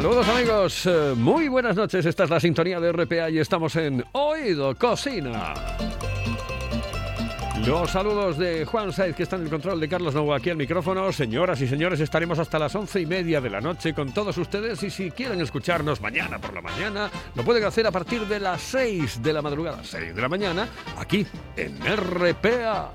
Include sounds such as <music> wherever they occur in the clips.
Saludos amigos, eh, muy buenas noches, esta es la sintonía de RPA y estamos en Oído Cocina. Los saludos de Juan Saiz, que está en el control de Carlos Novo aquí al micrófono. Señoras y señores, estaremos hasta las once y media de la noche con todos ustedes. Y si quieren escucharnos mañana por la mañana, lo pueden hacer a partir de las seis de la madrugada, seis de la mañana, aquí en RPA.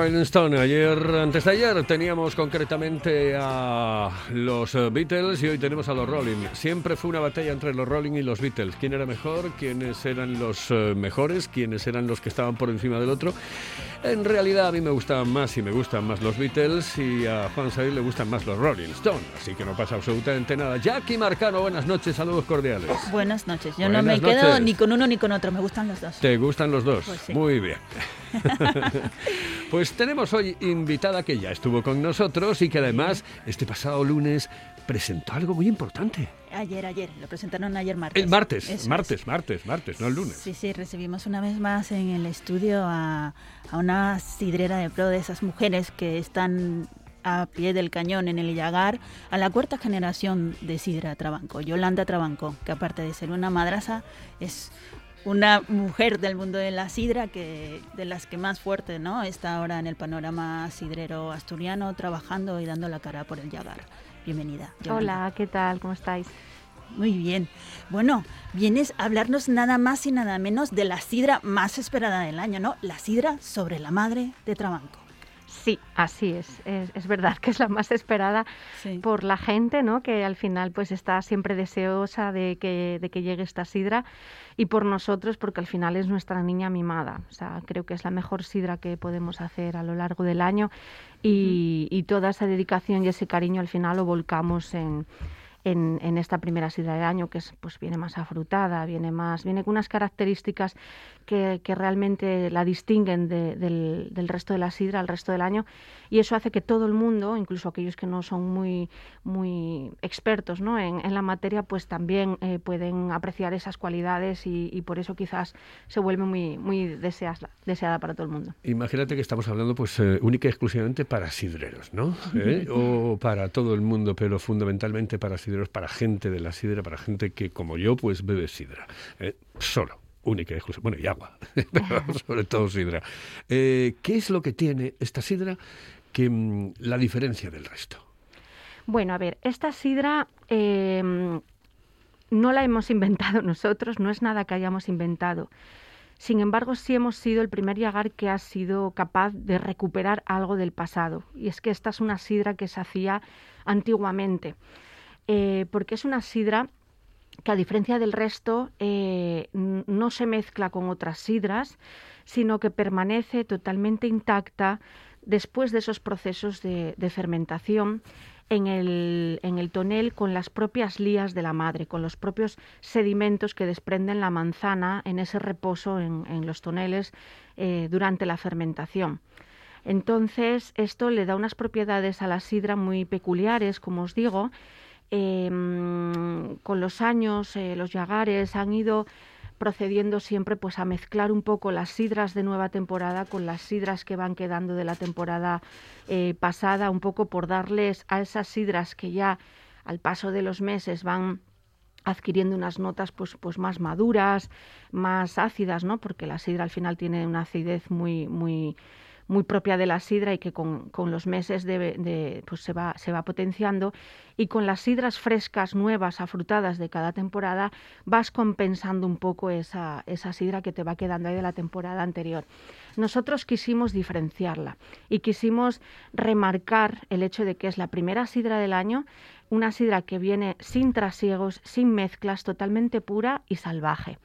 Rolling. Ayer, antes de ayer, teníamos concretamente a los eh, Beatles y hoy tenemos a los Rolling. Siempre fue una batalla entre los Rolling y los Beatles. ¿Quién era mejor? ¿Quiénes eran los eh, mejores? ¿Quiénes eran los que estaban por encima del otro? En realidad a mí me gustaban más y me gustan más los Beatles y a Juan Said le gustan más los Rolling Stone. Así que no pasa absolutamente nada. Jackie Marcano, buenas noches, saludos cordiales. Buenas noches. Yo Buenas no me quedo noches. ni con uno ni con otro, me gustan los dos. ¿Te gustan los dos? Pues sí. Muy bien. <laughs> pues tenemos hoy invitada que ya estuvo con nosotros y que además este pasado lunes presentó algo muy importante. Ayer, ayer, lo presentaron ayer martes. El martes, Eso es. martes, martes, martes, no el lunes. Sí, sí, recibimos una vez más en el estudio a, a una sidrera de pro de esas mujeres que están a pie del cañón en el Llagar, a la cuarta generación de Sidra Trabanco, Yolanda Trabanco, que aparte de ser una madraza, es una mujer del mundo de la sidra que de las que más fuerte no está ahora en el panorama sidrero asturiano trabajando y dando la cara por el Llagar. Bienvenida. Yolanda. Hola, ¿qué tal? ¿Cómo estáis? Muy bien. Bueno, vienes a hablarnos nada más y nada menos de la sidra más esperada del año, ¿no? La sidra sobre la madre de Trabanco. Sí, así es. es. es verdad que es la más esperada Sí. por la gente, ¿no? Que al final pues está siempre deseosa de que, de que llegue esta sidra y por nosotros porque al final es nuestra niña mimada. O sea, creo que es la mejor sidra que podemos hacer a lo largo del año y, y toda esa dedicación y ese cariño al final lo volcamos en, en, en esta primera sidra del año que es, pues viene más afrutada, viene más, viene con unas características que, que realmente la distinguen de- del, del resto de la sidra al resto del año y eso hace que todo el mundo, incluso aquellos que no son muy, muy expertos ¿no? en, en la materia, pues también eh, pueden apreciar esas cualidades y, y por eso quizás se vuelve muy, muy deseada, deseada para todo el mundo. Imagínate que estamos hablando pues eh, única y exclusivamente para sidreros, ¿no? <laughs> ¿Eh? O para todo el mundo, pero fundamentalmente para sidreros, para gente de la sidra, para gente que como yo pues bebe sidra. ¿eh? Solo. Única y exclusiva. Bueno, y agua, <laughs> pero sobre todo sidra. Eh, ¿Qué es lo que tiene esta sidra que mm, la diferencia del resto? Bueno, a ver, esta sidra eh, no la hemos inventado <laughs> nosotros, no es nada que hayamos inventado. Sin embargo, sí hemos sido el primer Yagar que ha sido capaz de recuperar algo del pasado. Y es que esta es una sidra que se hacía antiguamente, eh, porque es una sidra que a diferencia del resto eh, no se mezcla con otras sidras, sino que permanece totalmente intacta después de esos procesos de, fermentación en el, en el, tonel con las propias lías de la madre, con los propios sedimentos que desprenden la manzana en ese reposo en, los toneles eh, durante la fermentación. Entonces, esto le da unas propiedades a la sidra muy peculiares, como os digo. Em, con los años, eh, los yagares han ido procediendo siempre pues a mezclar un poco las sidras de nueva temporada con las sidras que van quedando de la temporada eh, pasada, un poco por darles a esas sidras que ya al paso de los meses van adquiriendo unas notas pues, pues más maduras, más ácidas, ¿no? Porque la sidra al final tiene una acidez muy, muy, muy propia de la sidra y que con, los meses de, pues se, va, se va potenciando y con las sidras frescas, nuevas, afrutadas de cada temporada vas compensando un poco esa, esa sidra que te va quedando ahí de la temporada anterior. Nosotros quisimos diferenciarla y quisimos remarcar el hecho de que es la primera sidra del año, una sidra que viene sin trasiegos, sin mezclas, totalmente pura y salvaje.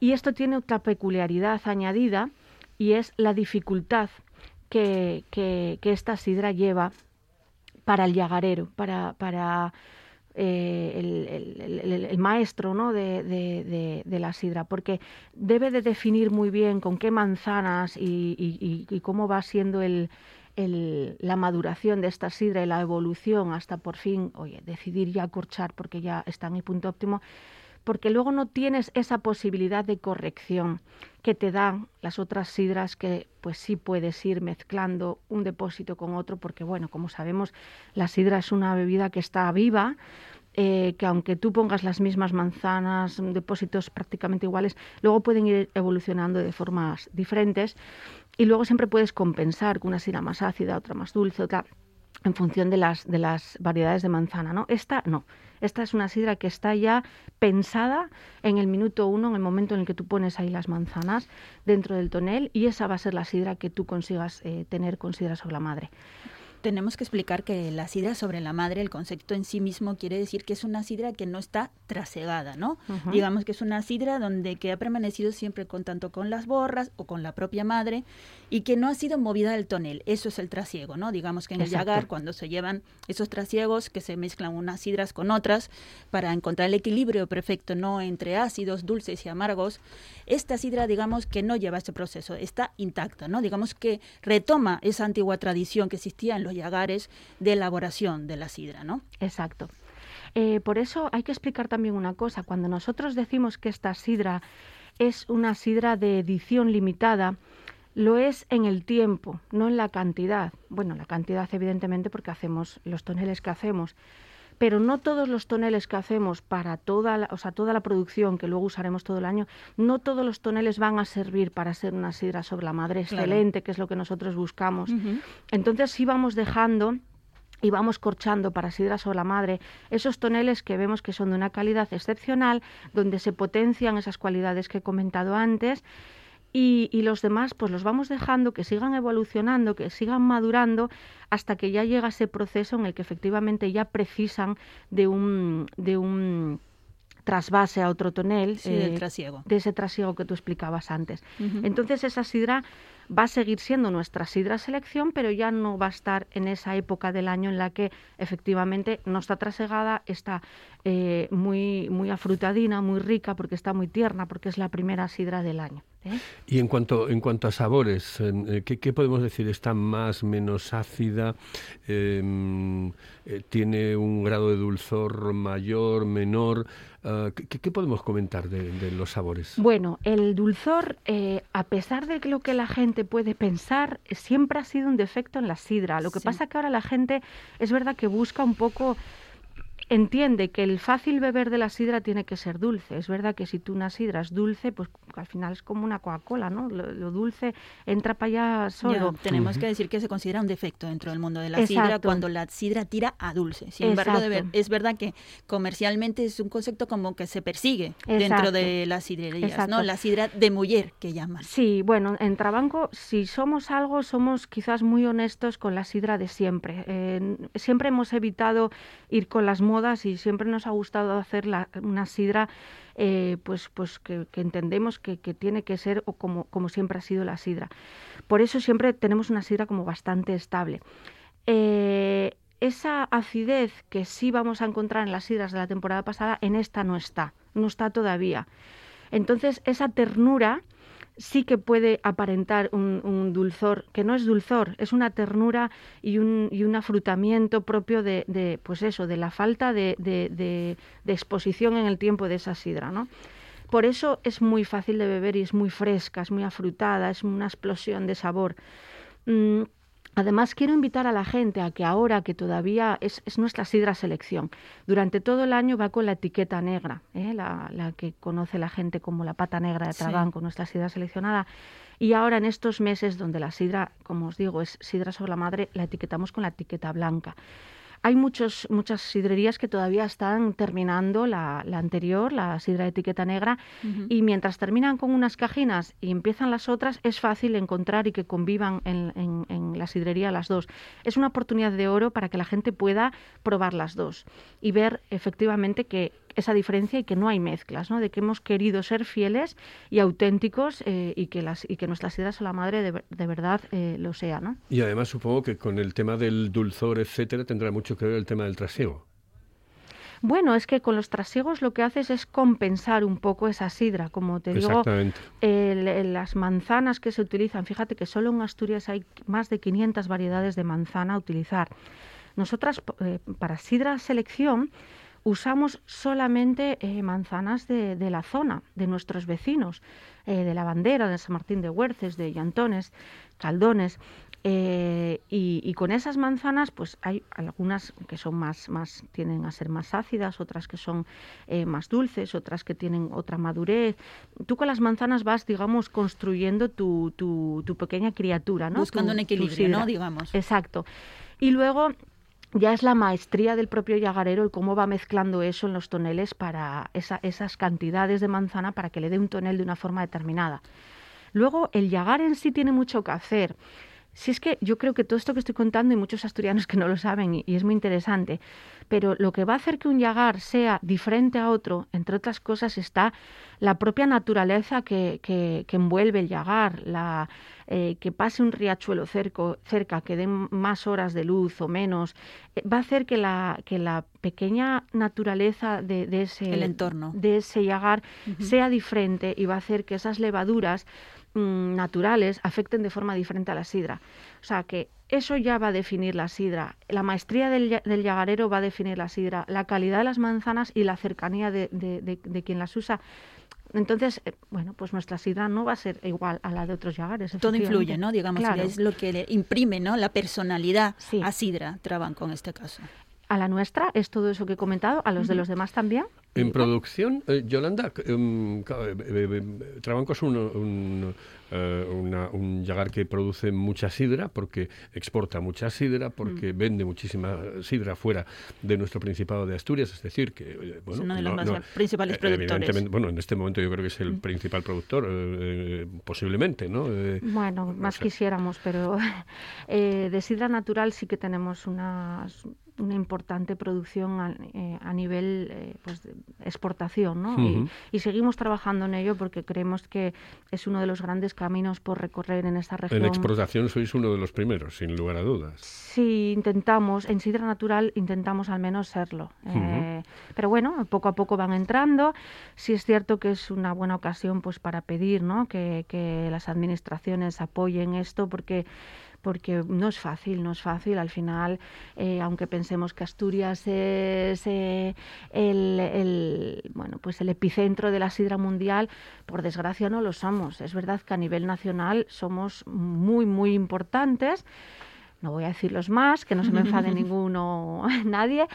Y esto tiene otra peculiaridad añadida, y es la dificultad que, que, esta sidra lleva para el yagarero, para, para eh, el, maestro ¿no? de, de, la sidra, porque debe de definir muy bien con qué manzanas y, cómo va siendo la maduración de esta sidra y la evolución hasta por fin, oye, decidir ya corchar porque ya está en el punto óptimo, porque luego no tienes esa posibilidad de corrección que te dan las otras sidras que pues sí puedes ir mezclando un depósito con otro porque bueno como sabemos la sidra es una bebida que está viva eh, que aunque tú pongas las mismas manzanas depósitos prácticamente iguales luego pueden ir evolucionando de formas diferentes. Y luego siempre puedes compensar con una sidra más ácida otra más dulce otra en función de las, de las variedades de manzana, ¿no? Esta no. Esta es una sidra que está ya pensada en el minuto uno, en el momento en el que tú pones ahí las manzanas dentro del tonel y esa va a ser la sidra que tú consigas eh, tener con sidra sobre la madre tenemos que explicar que la sidra sobre la madre, el concepto en sí mismo quiere decir que es una sidra que no está trasegada, ¿no? Digamos que es una sidra donde que ha permanecido siempre con tanto con las borras o con la propia madre y que no ha sido movida del tonel. Eso es el trasiego, ¿no? Digamos que en el yagar cuando se llevan esos trasiegos que se mezclan unas sidras con otras para encontrar el equilibrio perfecto, ¿no? Entre ácidos, dulces y amargos, esta sidra digamos que no lleva ese proceso, está intacta, ¿no? Digamos que retoma esa antigua tradición que existía en los yagares de elaboración de la sidra, ¿no? Exacto. Eh, por eso hay que explicar también una cosa. Cuando nosotros decimos que esta sidra es una sidra de edición limitada, lo es en el tiempo, no en la cantidad. Bueno, la cantidad evidentemente porque hacemos los toneles que hacemos, pero no todos los toneles que hacemos para toda la, o sea, toda la producción que luego usaremos todo el año, no todos los toneles van a servir para ser una sidra sobre la madre excelente, que es lo que nosotros buscamos. Entonces sí vamos dejando y vamos corchando para sidra sobre la madre esos toneles que vemos que son de una calidad excepcional, donde se potencian esas cualidades que he comentado antes y, los demás pues los vamos dejando que sigan evolucionando, que sigan madurando hasta que ya llega ese proceso en el que efectivamente ya precisan de un, de un trasvase a otro tonel. del eh, trasiego. De ese trasiego que tú explicabas antes. Entonces esa sidra va a seguir siendo nuestra sidra selección, pero ya no va a estar en esa época del año en la que efectivamente no está trasegada, está eh, muy, muy afrutadina, muy rica, porque está muy tierna, porque es la primera sidra del año. ¿eh? Y en cuanto, en cuanto a sabores, eh, ¿qué, podemos decir? ¿Está más, menos ácida? Em, ¿Tiene un grado de dulzor mayor, menor? Ah, ¿qué, podemos comentar de, los sabores? Bueno, el dulzor, a pesar de lo que la gente puede pensar, siempre ha sido un defecto en la sidra. Lo que pasa que ahora la gente es verdad que busca un poco entiende que el fácil beber de la sidra tiene que ser dulce. Es verdad que si tú una sidra es dulce, pues al final es como una Coca-Cola, ¿no? Lo, dulce entra para allá solo. tenemos que decir que se considera un defecto dentro del mundo de la sidra cuando la sidra tira a dulce. Sin embargo, es verdad que comercialmente es un concepto como que se persigue dentro de las sidrerías, ¿no? La sidra de mujer que llaman. Sí, bueno, en Trabanco, si somos algo, somos quizás muy honestos con la sidra de siempre. siempre hemos evitado ir con las modas y siempre nos ha gustado hacer una sidra eh, pues, pues que, entendemos que, que tiene que ser o como, como siempre ha sido la sidra. Por eso siempre tenemos una sidra como bastante estable. Eh, esa acidez que sí vamos a encontrar en las sidras de la temporada pasada, en esta no está, no está todavía. Entonces, esa ternura sí que puede aparentar un, un dulzor, que no es dulzor, es una ternura y un, y un afrutamiento propio de, de, pues eso, de la falta de, de- exposición en el tiempo de esa sidra, ¿no? Por eso es muy fácil de beber y es muy fresca, es muy afrutada, es una explosión de sabor. Mm, Además, quiero invitar a la gente a que ahora que todavía es, es nuestra sidra selección, durante todo el año va con la etiqueta negra, ¿eh? la, la que conoce la gente como la pata negra de Sí. Trabanco, nuestra sidra seleccionada. Y ahora en estos meses donde la sidra, como os digo, es sidra sobre la madre, la etiquetamos con la etiqueta blanca. Hay muchos, muchas sidrerías que todavía están terminando la, la anterior, la sidra de etiqueta negra, y mientras terminan con unas cajinas y empiezan las otras, es fácil encontrar y que convivan en, en- en la sidrería las dos. Es una oportunidad de oro para que la gente pueda probar las dos y ver efectivamente que esa diferencia y que no hay mezclas, ¿no? de que hemos querido ser fieles y auténticos eh, y, que las, y que nuestra sidra a la madre de, de verdad eh, lo sea. ¿no? Y además supongo que con el tema del dulzor, etcétera, tendrá mucho que ver el tema del trasiego. Bueno, es que con los trasiegos lo que haces es compensar un poco esa sidra, como te digo, el- las manzanas que se utilizan, fíjate que solo en Asturias hay más de 500 variedades de manzana a utilizar. Nosotras, eh, para sidra selección, usamos solamente eh, manzanas de, de la zona, de nuestros vecinos, eh, de la bandera, de San Martín de Huerces, de Llantones, Caldones. eh, y, y con esas manzanas, pues hay algunas que son más, más, tienden a ser más ácidas, otras que son eh, más dulces, otras que tienen otra madurez. Tú con las manzanas vas, digamos, construyendo tu, tu, tu pequeña criatura, ¿no? Buscando Tu- un equilibrio, ¿no? Digamos. Exacto. Y luego ya es la maestría del propio llagarero el cómo va mezclando eso en los toneles para esa- esas cantidades de manzana para que le dé un tonel de una forma determinada. Luego, el llagar en sí tiene mucho que hacer. Si es que yo creo que todo esto que estoy contando, hay muchos asturianos que no lo saben y, y es muy interesante, pero lo que va a hacer que un llagar sea diferente a otro, entre otras cosas, está la propia naturaleza que, que- que envuelve el llagar, la, eh, que pase un riachuelo cerco- cerca, que den más horas de luz o menos, eh, va a hacer que la, que la pequeña naturaleza de, de ese, El entorno. de ese llagar sea diferente y va a hacer que esas levaduras mm, naturales afecten de forma diferente a la sidra. O sea que eso ya va a definir la sidra. La maestría del, del llagarero va a definir la sidra. La calidad de las manzanas y la cercanía de, de- de- de quien las usa. Entonces, eh, bueno, pues nuestra sidra no va a ser igual a la de otros llagares. Todo influye. ¿no? Digamos, Claro. es lo que le imprime, ¿no? La personalidad Sí. a Sidra Trabanco en este caso. A la nuestra es todo eso que he comentado, a los de los demás también. En producción, eh, Yolanda, c- em, eh, eh, eh, Trabanco es un, un, eh, una- un llagar que produce mucha sidra porque exporta mucha sidra, porque Mm. vende muchísima sidra fuera de nuestro Principado de Asturias. Es decir, que. eh, Bueno, uno de los no- más no- principales eh, productores. evidentemente, bueno, en este momento yo creo que es el principal productor, eh, eh, posiblemente, ¿no? Eh, Bueno, más quisiéramos, pero <laughs> eh, de sidra natural sí que tenemos una, una importante producción a, eh, a nivel eh, pues, de exportación, ¿no? Y- Ujú. y, seguimos trabajando en ello porque creemos que es uno de los grandes caminos por recorrer en esta región. en exportación sois uno de los primeros, sin lugar a dudas. Sí, intentamos, en sidra natural intentamos al menos serlo. Eh, pero bueno, poco a poco van entrando. Sí es cierto que es una buena ocasión pues para pedir ¿no? que, que las administraciones apoyen esto porque porque no es fácil, no es fácil. Al final, eh, aunque pensemos que Asturias es eh, el, el, bueno, pues el epicentro de la sidra mundial, por desgracia no lo somos. Es verdad que a nivel nacional somos muy, muy importantes no voy a decir los más, que no se me enfade <laughs> ninguno, <laughs> nadie.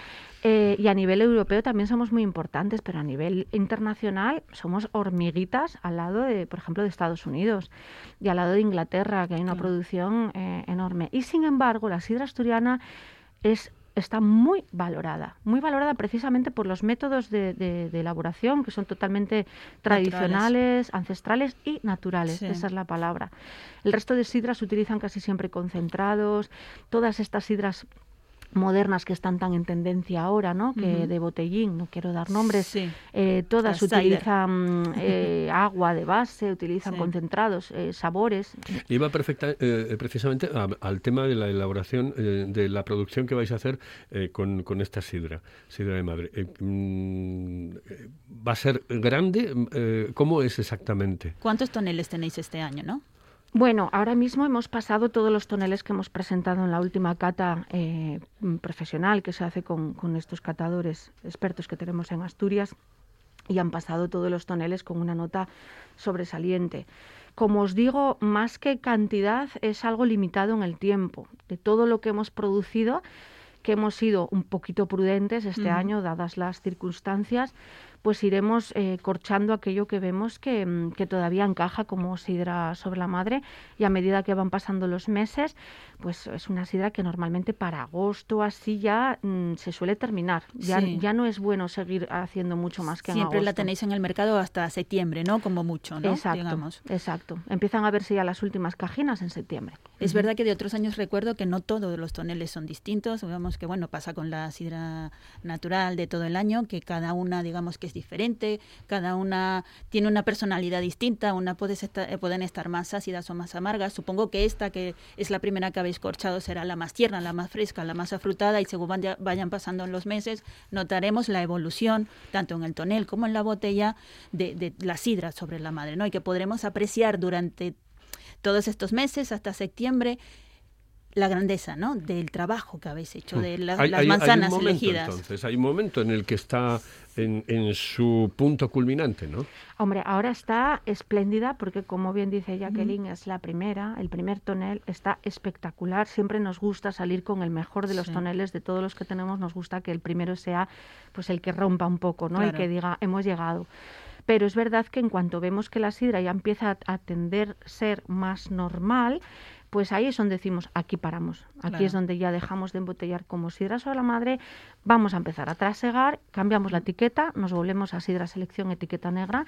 Eh, y a nivel europeo también somos muy importantes, pero a nivel internacional somos hormiguitas al lado de, por ejemplo, de Estados Unidos y al lado de Inglaterra, que hay una producción eh, enorme. Y sin embargo, la sidra asturiana es está muy valorada, muy valorada precisamente por los métodos de, de- de elaboración que son totalmente tradicionales, ancestrales y naturales. Sí. Esa es la palabra. El resto de sidras se utilizan casi siempre concentrados. Todas estas sidras modernas que están tan en tendencia ahora, ¿no? Que de botellín, no quiero dar nombres, Sí. eh, todas La utilizan <laughs> eh, agua de base, utilizan Sí. concentrados, eh, sabores. Iba perfecta, eh, precisamente a- al tema de la elaboración, eh, de la producción que vais a hacer eh, con, con esta sidra, sidra de madre. Eh, mm, ¿Va a ser grande? Eh, ¿Cómo es exactamente? ¿Cuántos toneles tenéis este año, no? Bueno, ahora mismo hemos pasado todos los toneles que hemos presentado en la última cata eh, mm, profesional que se hace con, con estos catadores expertos que tenemos en Asturias y han pasado todos los toneles con una nota sobresaliente. Como os digo, más que cantidad es algo limitado en el tiempo. De todo lo que hemos producido, que hemos sido un poquito prudentes este año, dadas las circunstancias, pues iremos eh, corchando aquello que vemos que, mm, que todavía encaja como sidra sobre la madre y a medida que van pasando los meses, pues es una sidra que normalmente para agosto así ya mm, se suele terminar. Ya, Sí. ya no es bueno seguir haciendo mucho más que en Siempre la tenéis en el mercado hasta septiembre, ¿no? Como mucho, ¿no? Exacto, Digamos. exacto. Empiezan a verse ya las últimas cajinas en septiembre. Es verdad que de otros años recuerdo que no todos los toneles son distintos. Digamos que, bueno, pasa con la sidra natural de todo el año, que cada una, digamos que diferente, cada una tiene una personalidad distinta. Una puede estar, eh, pueden estar más ácidas o más amargas. Supongo que esta, que es la primera que habéis corchado, será la más tierna, la más fresca, la más afrutada. Y según vaya- vayan pasando los meses, notaremos la evolución, tanto en el tonel como en la botella, de, de la sidra sobre la madre, ¿no? Y que podremos apreciar durante todos estos meses hasta septiembre la grandeza ¿no? del trabajo que habéis hecho, de la- Hmm. Hay- las hay- hay un manzanas momento, elegidas. Entonces, hay un momento en el que está en, en su punto culminante, ¿no? Hombre, ahora está espléndida porque, como bien dice Jacqueline, es la primera, el primer tonel está espectacular. Siempre nos gusta salir con el mejor de los Sí. toneles, de todos los que tenemos, nos gusta que el primero sea pues el que rompa un poco, ¿no? Claro. Y que diga, hemos llegado. Pero es verdad que en cuanto vemos que la sidra ya empieza a, a tender ser más normal, pues ahí es donde decimos, aquí paramos. Aquí Claro. es donde ya dejamos de embotellar como sidra sobre la madre, vamos a empezar a trasegar, cambiamos la etiqueta, nos volvemos a sidra selección etiqueta negra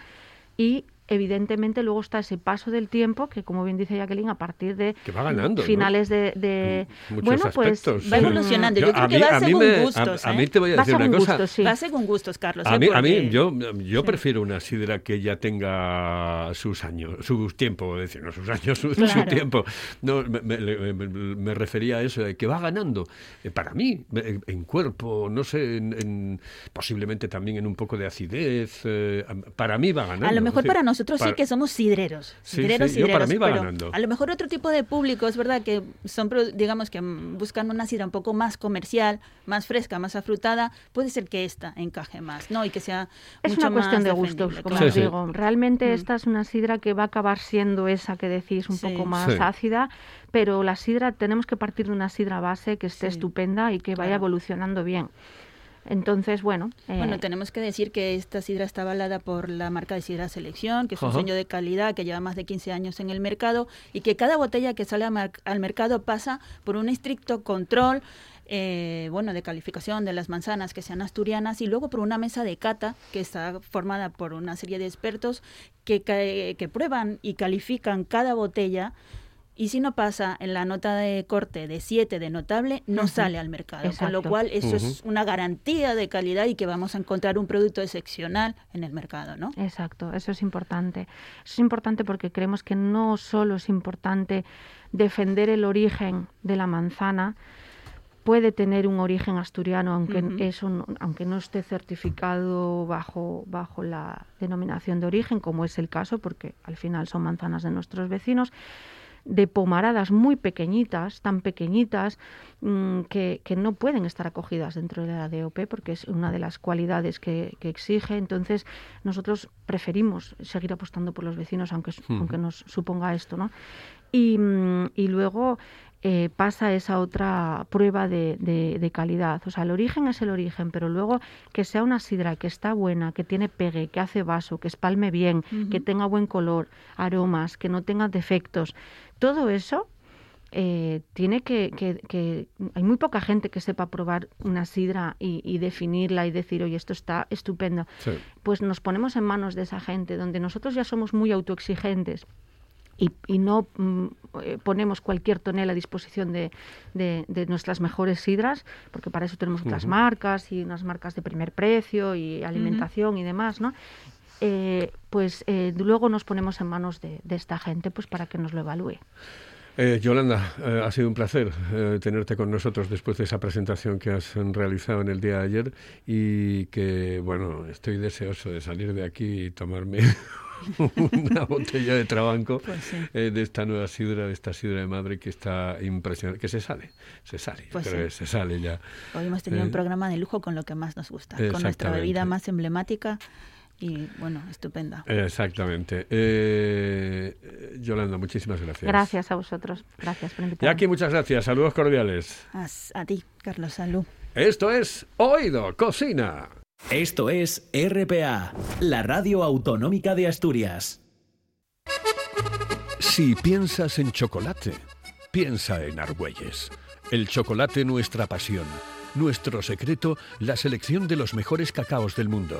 y evidentemente luego está ese paso del tiempo que como bien dice Jacqueline a partir de Que va ganando, ¿no? finales de, de- Muchos bueno pues aspectos. va evolucionando. Yo creo que va a según me- gustos, A, ¿eh? mí te voy a Va decir una cosa. gustos, sí. Va según gustos, Carlos. A ¿eh? mí, a mí Porque- yo, yo Sí. prefiero una sidra que ya tenga sus años, su tiempo, es decir, no sus años, su, tiempo. No, me, me- me- me refería a eso, de que va ganando. Eh, Para mí, en, cuerpo, no sé, en, en- posiblemente también en un poco de acidez. eh, para mí va ganando. A lo mejor para nosotros sí para- que somos sidreros. Sí, Sidreros, sí, yo para sidreros, mí va pero ganando. A lo mejor otro tipo de público, es verdad que son, digamos que buscan una sidra un poco más comercial, más fresca, más afrutada. Puede ser que esta encaje más, ¿no? Y que sea Es mucho una cuestión más de gustos, como Sí, os sí. digo. Realmente Mm. esta es una sidra que va a acabar siendo esa que decís, un Sí. poco más Sí. ácida, pero la sidra tenemos que partir de una sidra base que esté Sí. estupenda y que vaya Claro. evolucionando bien. Entonces, bueno, eh, Bueno, tenemos que decir que esta sidra está avalada por la marca de Sidra Selección, que es un sello de calidad que lleva más de 15 años en el mercado y que cada botella que sale al mercado pasa por un estricto control. eh, bueno, de calificación de las manzanas que sean asturianas y luego por una mesa de cata que está formada por una serie de expertos que, que prueban y califican cada botella y si no pasa en la nota de corte de 7 de notable, no Ujú. sale al mercado. Con lo Exacto. cual, eso es Ujú. una garantía de calidad y que vamos a encontrar un producto excepcional en el mercado, ¿no? Exacto, eso es importante. Eso es importante porque creemos que no solo es importante defender el origen de la manzana, puede tener un origen asturiano, aunque Ujú. eso no- aunque no esté certificado bajo, bajo la denominación de origen, como es el caso, porque al final son manzanas de nuestros vecinos, de pomaradas muy pequeñitas, tan pequeñitas, mm, que, que no pueden estar acogidas dentro de la DOP porque es una de las cualidades que, que exige. Entonces, nosotros preferimos seguir apostando por los vecinos, aunque, aunque nos suponga esto, ¿no? Y, mm, y luego eh, pasa esa otra prueba de, de- de calidad. O sea, el origen es el origen, pero luego que sea una sidra que está buena, que tiene pegue, que hace vaso, que espalme bien, que tenga buen color, aromas, que no tenga defectos. Todo eso eh, tiene que, que- que- Hay muy poca gente que sepa probar una sidra y, y definirla y decir, oye, esto está estupendo. Sí. Pues nos ponemos en manos de esa gente, donde nosotros ya somos muy autoexigentes y, y no mm, eh, ponemos cualquier tonel a disposición de, de- de nuestras mejores sidras, porque para eso tenemos otras marcas y unas marcas de primer precio y alimentación y demás, ¿no? Eh, pues eh, luego nos ponemos en manos de, de esta gente pues para que nos lo evalúe. Eh, Yolanda, eh, ha sido un placer eh, tenerte con nosotros después de esa presentación que has realizado en el día de ayer y que, bueno, estoy deseoso de salir de aquí y tomarme <laughs> una botella de trabanco Pues sí. eh, de esta nueva sidra, de esta sidra de madre que está impresionante, que se sale, se sale, yo Pues creo sí. que se sale ya. Hoy hemos tenido Eh, un programa de lujo con lo que más nos gusta, con nuestra bebida más emblemática y, bueno, estupenda. Exactamente. Eh, Yolanda, muchísimas gracias. Gracias a vosotros. Gracias por invitarme. Jackie, muchas gracias. Saludos cordiales. A, a ti, Carlos, salud. Esto es Oído Cocina. Esto es RPA, la radio autonómica de Asturias. Si piensas en chocolate, piensa en Argüelles. El chocolate nuestra pasión. Nuestro secreto, la selección de los mejores cacaos del mundo.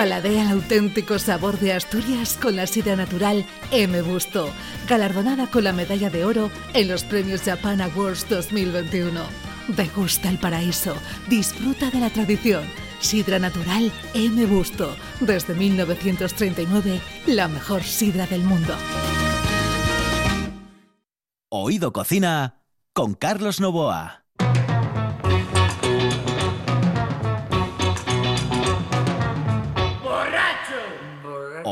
Paladea el auténtico sabor de Asturias con la sidra natural M. Busto, galardonada con la medalla de oro en los premios Japan Awards 2021. Degusta el paraíso, disfruta de la tradición. Sidra natural M. Busto, desde 1939, la mejor sidra del mundo. Oído Cocina con Carlos Novoa.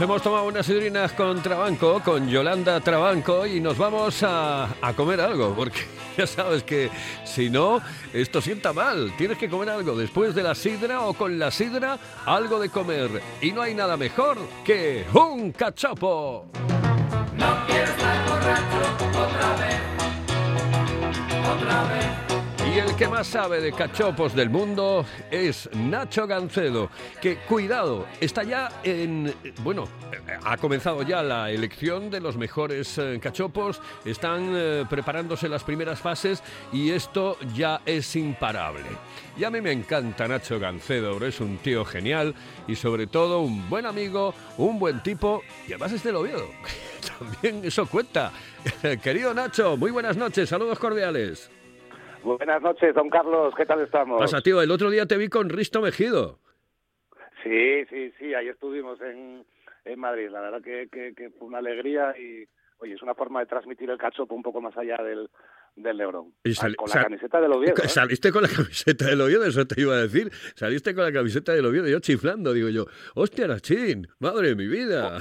Hemos tomado unas sidrinas con Trabanco, con Yolanda Trabanco, y nos vamos a, a comer algo, porque <laughs> ya sabes que si no, esto sienta mal. Tienes que comer algo después de la sidra o con la sidra, algo de comer. Y no hay nada mejor que un cachopo. Y el que más sabe de cachopos del mundo es Nacho Gancedo, que cuidado, está ya en, bueno, ha comenzado ya la elección de los mejores eh, cachopos, están eh, preparándose las primeras fases y esto ya es imparable. Y a mí me encanta Nacho Gancedo, es un tío genial y sobre todo un buen amigo, un buen tipo y además es del Oviedo. <laughs> También eso cuenta. <laughs> Querido Nacho, muy buenas noches, saludos cordiales. Buenas noches, don Carlos, ¿qué tal estamos? Pasa, tío, el otro día te vi con Risto Mejido. Sí, sí, sí, ahí estuvimos en, en Madrid. La verdad que, que, que fue una alegría y, oye, es una forma de transmitir el cachopo un poco más allá del, del Lebrón. Y sal- con la sal- camiseta del Oviedo. ¿eh? Saliste con la <laughs> camiseta del Oviedo, eso te iba a decir. Saliste con la camiseta del Oviedo, yo chiflando, digo yo, hostia, Nachín, madre de mi vida.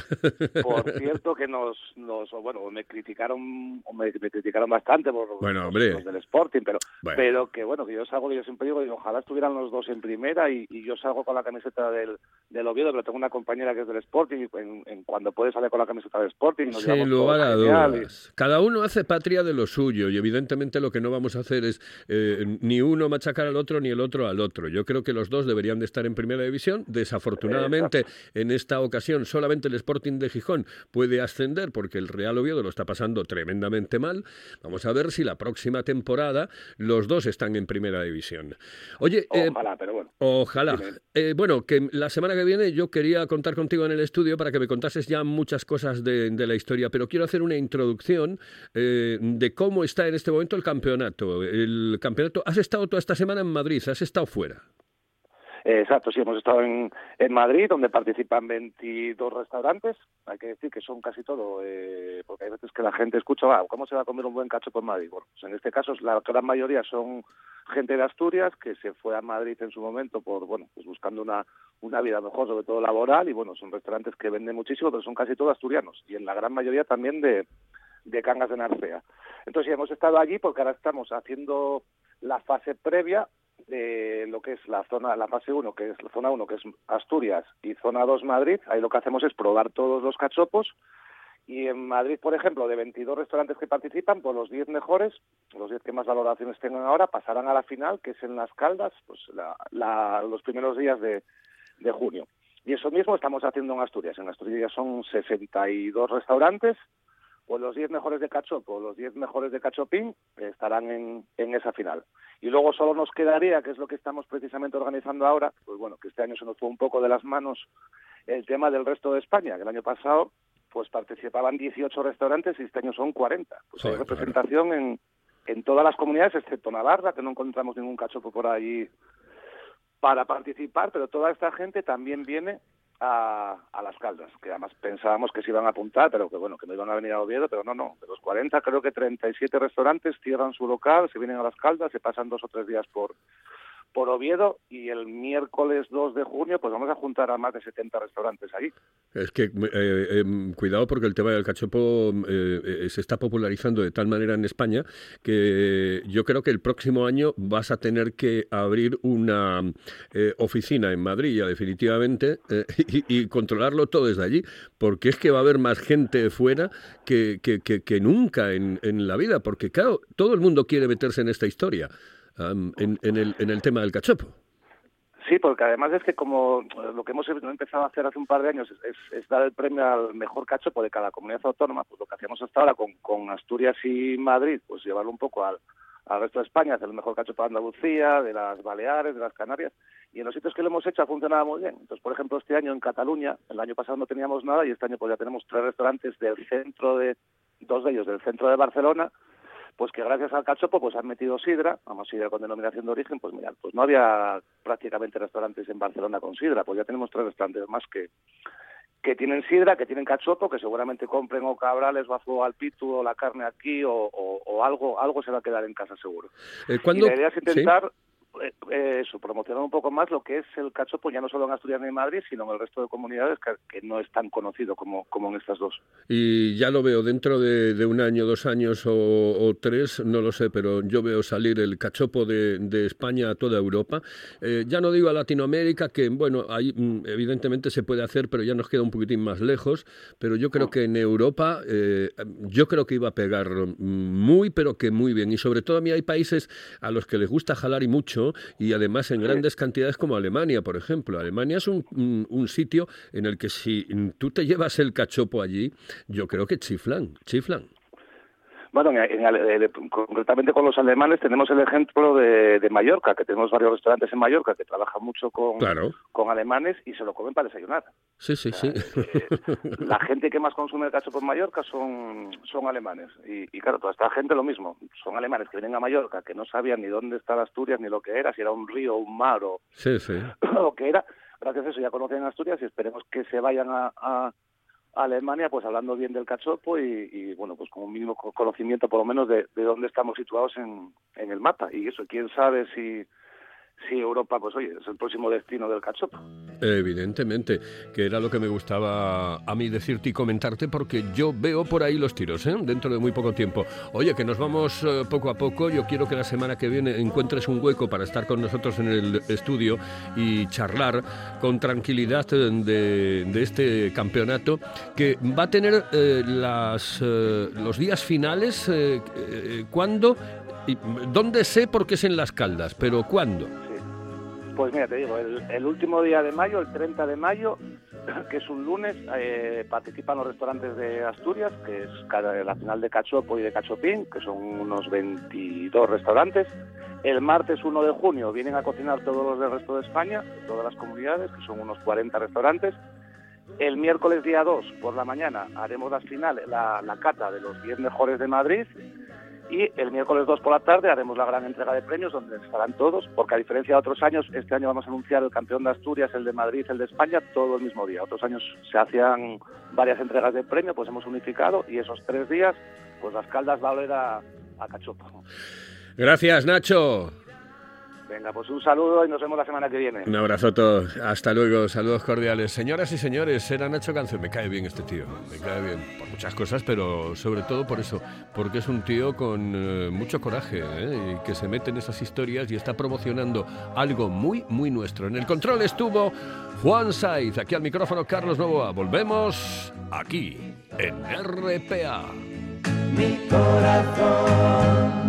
Por cierto que nos, nos bueno, me criticaron, me, me criticaron bastante por Bueno, los, hombre. los del Sporting, pero, Bueno. pero que bueno, que yo salgo, yo siempre digo, ojalá estuvieran los dos en primera y, y yo salgo con la camiseta del, del Oviedo, pero tengo una compañera que es del Sporting y en, en cuando puede salir con la camiseta del Sporting. nos Sin lugar a y- dudas. Cada uno hace patria de lo suyo y evidentemente lo que no vamos a hacer es eh, ni uno machacar al otro ni el otro al otro. Yo creo que los dos deberían de estar en primera división. Desafortunadamente, en esta ocasión solamente el Sporting de Gijón puede ascender porque el Real Oviedo lo está pasando tremendamente mal. Vamos a ver si la próxima temporada los dos están en primera división. Oye, eh, Ojalá, pero bueno. Ojalá. Eh, bueno, que la semana que viene yo quería contar contigo en el estudio para que me contases ya muchas cosas de, de la historia, pero quiero hacer una introducción eh, de cómo está en este momento el campeonato. El campeonato. ¿Has estado toda esta semana en Madrid? ¿Has estado fuera? Exacto, sí, hemos estado en, en Madrid, donde participan 22 restaurantes. Hay que decir que son casi todo, eh, porque hay veces que la gente escucha, "Ah, ¿cómo se va a comer un buen cachopo en Madrid? Bueno, pues en este caso la gran mayoría son gente de Asturias que se fue a Madrid en su momento por, bueno, pues buscando una, una vida mejor, sobre todo laboral, y bueno, son restaurantes que venden muchísimo, pero son casi todos asturianos, y en la gran mayoría también de, de Cangas de Narcea. Entonces, hemos estado allí porque ahora estamos haciendo la fase previa de lo que es la zona, la fase 1, que es la zona 1, que es Asturias, y zona 2 Madrid. Ahí lo que hacemos es probar todos los cachopos. Y en Madrid, por ejemplo, de 22 restaurantes que participan, pues los 10 mejores, los 10 que más valoraciones tengan ahora, pasarán a la final, que es en Las Caldas, pues la, la, los primeros días de, de junio. Y eso mismo estamos haciendo en Asturias. En Asturias ya son 62 restaurantes, pues los 10 mejores de cachopo, los 10 mejores de cachopín estarán en, en esa final. Y luego solo nos quedaría, que es lo que estamos precisamente organizando ahora, pues bueno, que este año se nos fue un poco de las manos el tema del resto de España, que el año pasado pues participaban 18 restaurantes y este año son 40. Pues hay representación en, en todas las comunidades, excepto Navarra, que no encontramos ningún cachopo por ahí para participar, pero toda esta gente también viene a, a las caldas, que además pensábamos que se iban a apuntar, pero que bueno, que no iban a venir a Oviedo, pero no, no. De los 40, creo que 37 restaurantes cierran su local, se vienen a las caldas, se pasan dos o tres días por, por Oviedo y el miércoles 2 de junio pues vamos a juntar a más de 70 restaurantes ahí. Es que eh, eh, cuidado porque el tema del cachopo eh, eh, se está popularizando de tal manera en España que yo creo que el próximo año vas a tener que abrir una eh, oficina en Madrid ya definitivamente <laughs> y, y controlarlo todo desde allí porque es que va a haber más gente fuera que, que, que, que nunca en, en la vida porque claro, todo el mundo quiere meterse en esta historia en, el, tema del cachopo. Sí, porque además es que como eh, lo que hemos empezado a hacer hace un par de años es, es- dar el premio al mejor cachopo de cada comunidad autónoma, pues lo que hacíamos hasta ahora con, Asturias y Madrid, pues llevarlo un poco al, al resto de España, hacer el mejor cachopo de Andalucía, de las Baleares, de las Canarias, y en los sitios que lo hemos hecho ha funcionado muy bien. Entonces, por ejemplo, este año en Cataluña, el año pasado no teníamos nada y este año pues ya tenemos tres restaurantes del centro de, dos de ellos del centro de Barcelona, pues que gracias al cachopo pues han metido sidra, vamos sidra con denominación de origen, pues mira, pues no había prácticamente restaurantes en Barcelona con sidra, pues ya tenemos tres restaurantes más que que tienen sidra, que tienen cachopo, que seguramente compren o cabrales o a fuego al pitu o la carne aquí o, o- o algo algo se va a quedar en casa seguro. Eh, ¿cuándo- Y la idea es intentar eh, eso, promocionar un poco más lo que es el cachopo, ya no solo en Asturias ni en Madrid, sino en el resto de comunidades que, que no es tan conocido como, como en estas dos. Y ya lo veo dentro de, de un año, dos años o, o tres, no lo sé, pero yo veo salir el cachopo de, de España a toda Europa. Eh, ya no digo a Latinoamérica, que bueno, ahí mm, evidentemente se puede hacer, pero ya nos queda un poquitín más lejos. Pero yo creo que en Europa, eh, yo creo que iba a pegar mm, muy, pero que muy bien. Y sobre todo a mí hay países a los que les gusta jalar y mucho, y además en grandes cantidades como Alemania, por ejemplo. Alemania es un, un- un sitio en el que si tú te llevas el cachopo allí, yo creo que chiflan, chiflan. Bueno, en, eh, concretamente con los alemanes tenemos el ejemplo de, de Mallorca, que tenemos varios restaurantes en Mallorca que trabajan mucho con, Claro. con alemanes y se lo comen para desayunar. Sí, sí, sí. La gente que más consume el cachopo en Mallorca son, son alemanes. Y, y claro, toda esta gente lo mismo. Son alemanes que vienen a Mallorca, que no sabían ni dónde estaba Asturias, ni lo que era, si era un río, un mar o, Sí, sí. <laughs> lo que era. Gracias a eso ya conocen Asturias y esperemos que se vayan a, a- Alemania pues hablando bien del cachopo y, y, bueno, pues con un mínimo co- conocimiento por lo menos de, de dónde estamos situados en, en el mapa. Y eso, quién sabe si, si Europa, pues oye, es el próximo destino del cachopo. Evidentemente, que era lo que me gustaba a mí decirte y comentarte, porque yo veo por ahí los tiros, ¿eh? dentro de muy poco tiempo. Oye, que nos vamos eh, poco a poco. Yo quiero que la semana que viene encuentres un hueco para estar con nosotros en el estudio y charlar con tranquilidad de, de este campeonato, que va a tener eh, las, eh, los días finales. Y, ¿Dónde sé porque es en las caldas? Pero ¿cuándo? Pues mira, te digo, el, último día de mayo, el 30 de mayo, <clears throat> que es un lunes, eh, participan los restaurantes de Asturias, que es la final de Cachopo y de Cachopín, que son unos 22 restaurantes. El martes 1 de junio vienen a cocinar todos los del resto de España, todas las comunidades, que son unos 40 restaurantes. El miércoles día 2 por la mañana haremos las finales, la cata de los 10 mejores de Madrid y el miércoles 2 por la tarde haremos la gran entrega de premios donde estarán todos, porque a diferencia de otros años, este año vamos a anunciar el campeón de Asturias, el de Madrid, el de España, todo el mismo día. Otros años se hacían varias entregas de premio, pues hemos unificado y esos tres días, pues las caldas va a oler a, a cachopo. Gracias, Nacho. Venga, pues un saludo y nos vemos la semana que viene. Un abrazo a todos. Hasta luego. Saludos cordiales. Señoras y señores, era Nacho Canción. Me cae bien este tío. Me cae bien por muchas cosas, pero sobre todo por eso. Porque es un tío con eh, mucho coraje ¿eh? y que se mete en esas historias y está promocionando algo muy, muy nuestro. En el control estuvo Juan Saiz. Aquí al micrófono Carlos Novoa. Volvemos aquí en RPA. Mi corazón